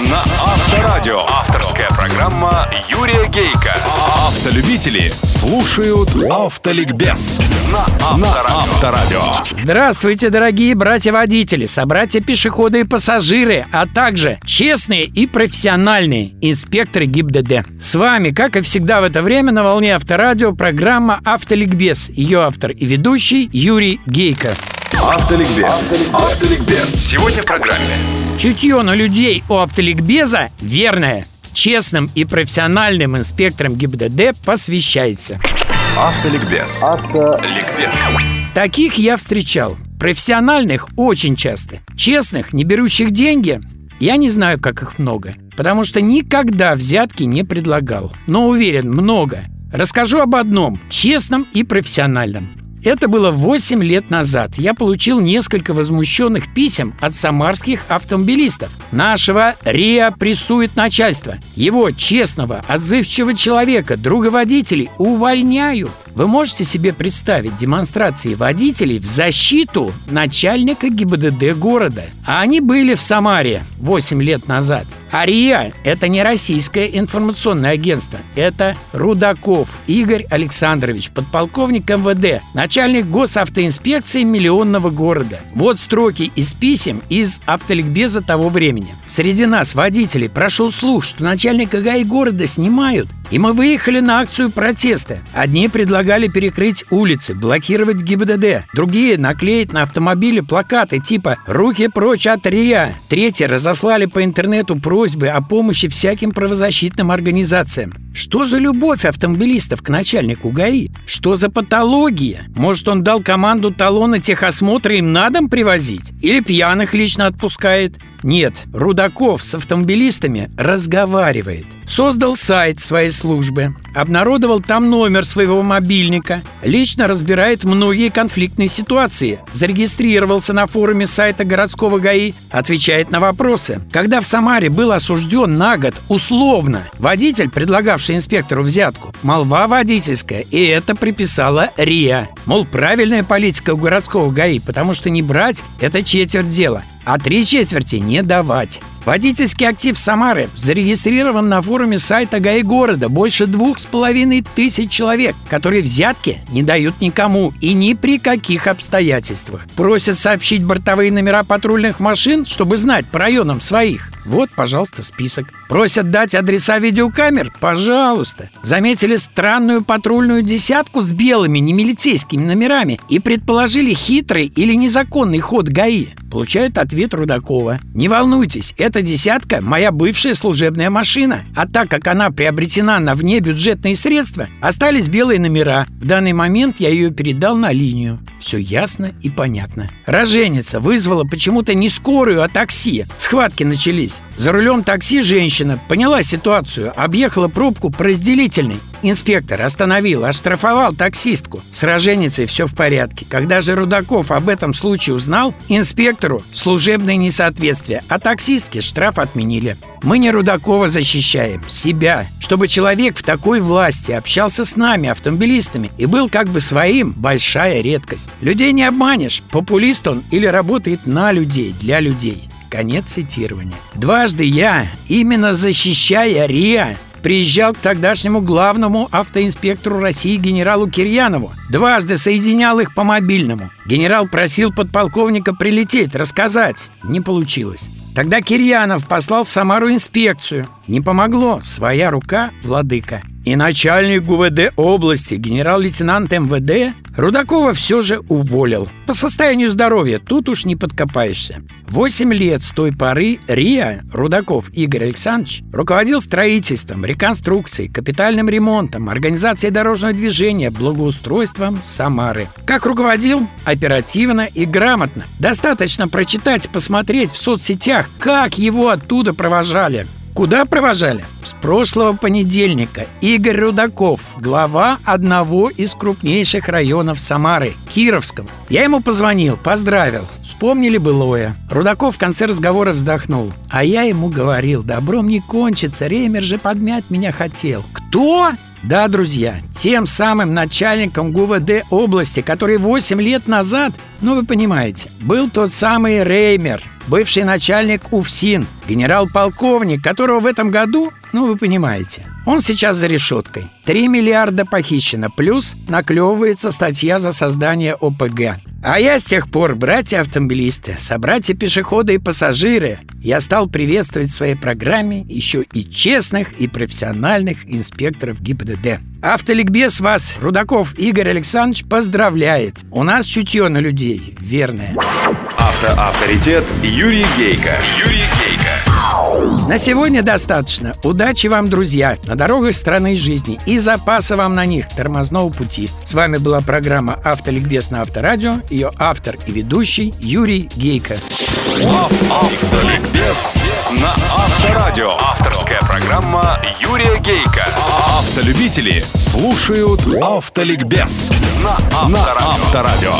на Авторадио. Авторская программа Юрия Гейка. Автолюбители слушают Автоликбез на Авторадио. Здравствуйте, дорогие братья-водители, собратья-пешеходы и пассажиры, а также честные и профессиональные инспекторы ГИБДД. С вами, как и всегда в это время, на волне Авторадио программа «Автоликбез». Ее автор и ведущий Юрий Гейко. Автоликбез. Автоликбез. Сегодня в программе. Чутье на людей у автоликбеза верное. Честным и профессиональным инспекторам ГИБДД посвящается. Автоликбез. Автоликбез. Таких я встречал. Профессиональных очень часто. Честных, не берущих деньги, я не знаю, как их много. Потому что никогда взятки не предлагал. Но уверен, много. Расскажу об одном, честном и профессиональном. Это было 8 лет назад. Я получил несколько возмущенных писем от самарских автомобилистов. Нашего РИА прессует начальство. Его честного, отзывчивого человека, друга водителей, увольняют. Вы можете себе представить демонстрации водителей в защиту начальника ГИБДД города? А они были в Самаре 8 лет назад. АРИА – это не российское информационное агентство. Это Рудаков Игорь Александрович, подполковник МВД, начальник госавтоинспекции миллионного города. Вот строки из писем из автоликбеза того времени. Среди нас, водителей, прошел слух, что начальника ГАИ города снимают, и мы выехали на акцию протеста. Одни предлагали перекрыть улицы, блокировать ГИБДД. Другие наклеить на автомобиле плакаты типа «Руки прочь от РИА». Третьи разослали по интернету просьбы о помощи всяким правозащитным организациям. Что за любовь автомобилистов к начальнику ГАИ? Что за патология? Может, он дал команду талона техосмотра им на дом привозить? Или пьяных лично отпускает? Нет, Рудаков с автомобилистами разговаривает. Создал сайт своей службы, обнародовал там номер своего мобильника, лично разбирает многие конфликтные ситуации, зарегистрировался на форуме сайта городского ГАИ, отвечает на вопросы. Когда в Самаре был осужден на год условно водитель, предлагавший инспектору взятку, молва водительская, и это приписала РИА. Мол, правильная политика у городского ГАИ, потому что не брать – это четверть дела, а три четверти не давать. Водительский актив Самары зарегистрирован на форуме сайта ГАИ города больше двух с половиной тысяч человек, которые взятки не дают никому и ни при каких обстоятельствах. Просят сообщить бортовые номера патрульных машин, чтобы знать по районам своих. Вот, пожалуйста, список. Просят дать адреса видеокамер? Пожалуйста. Заметили странную патрульную десятку с белыми, не милицейскими номерами и предположили хитрый или незаконный ход ГАИ? Получают ответ Рудакова. Не волнуйтесь, эта десятка – моя бывшая служебная машина. А так как она приобретена на внебюджетные средства, остались белые номера. В данный момент я ее передал на линию. Все ясно и понятно. Роженица вызвала почему-то не скорую, а такси. Схватки начались. За рулем такси женщина поняла ситуацию, объехала пробку по разделительной. Инспектор остановил, оштрафовал таксистку. С роженицей все в порядке. Когда же Рудаков об этом случае узнал, инспектору служебное несоответствие, а таксистке штраф отменили. Мы не Рудакова защищаем, себя. Чтобы человек в такой власти общался с нами, автомобилистами, и был как бы своим, большая редкость. Людей не обманешь, популист он или работает на людей, для людей. Конец цитирования. Дважды я, именно защищая РИА, приезжал к тогдашнему главному автоинспектору России генералу Кирьянову. Дважды соединял их по мобильному. Генерал просил подполковника прилететь, рассказать. Не получилось. Тогда Кирьянов послал в Самару инспекцию. Не помогло. Своя рука, владыка. И начальник ГУВД области, генерал-лейтенант МВД, Рудакова все же уволил. По состоянию здоровья тут уж не подкопаешься. Восемь лет с той поры РИА, Рудаков Игорь Александрович, руководил строительством, реконструкцией, капитальным ремонтом, организацией дорожного движения, благоустройством Самары. Как руководил? Оперативно и грамотно. Достаточно прочитать, посмотреть в соцсетях, как его оттуда провожали. Куда провожали? С прошлого понедельника Игорь Рудаков, глава одного из крупнейших районов Самары, Кировского. Я ему позвонил, поздравил. Вспомнили былое. Рудаков в конце разговора вздохнул. А я ему говорил, добром не кончится, Ремер же подмять меня хотел. Кто? Да, друзья, тем самым начальником ГУВД области, который 8 лет назад, ну вы понимаете, был тот самый Реймер, бывший начальник УФСИН, генерал-полковник, которого в этом году, ну вы понимаете, он сейчас за решеткой. 3 миллиарда похищено, плюс наклевывается статья за создание ОПГ. А я с тех пор, братья-автомобилисты, собратья-пешеходы и пассажиры, я стал приветствовать в своей программе еще и честных и профессиональных инспекторов ГИБДД. Автоликбез вас, Рудаков Игорь Александрович, поздравляет. У нас чутье на людей, верное. Автоавторитет Юрий Гейко. Юрий. На сегодня достаточно. Удачи вам, друзья, на дорогах страны жизни и запаса вам на них тормозного пути. С вами была программа «Автоликбез» на Авторадио. Ее автор и ведущий Юрий Гейко. Автоликбез на Авторадио. Авторская программа Юрия Гейка. Автолюбители слушают Автоликбез на Авторадио.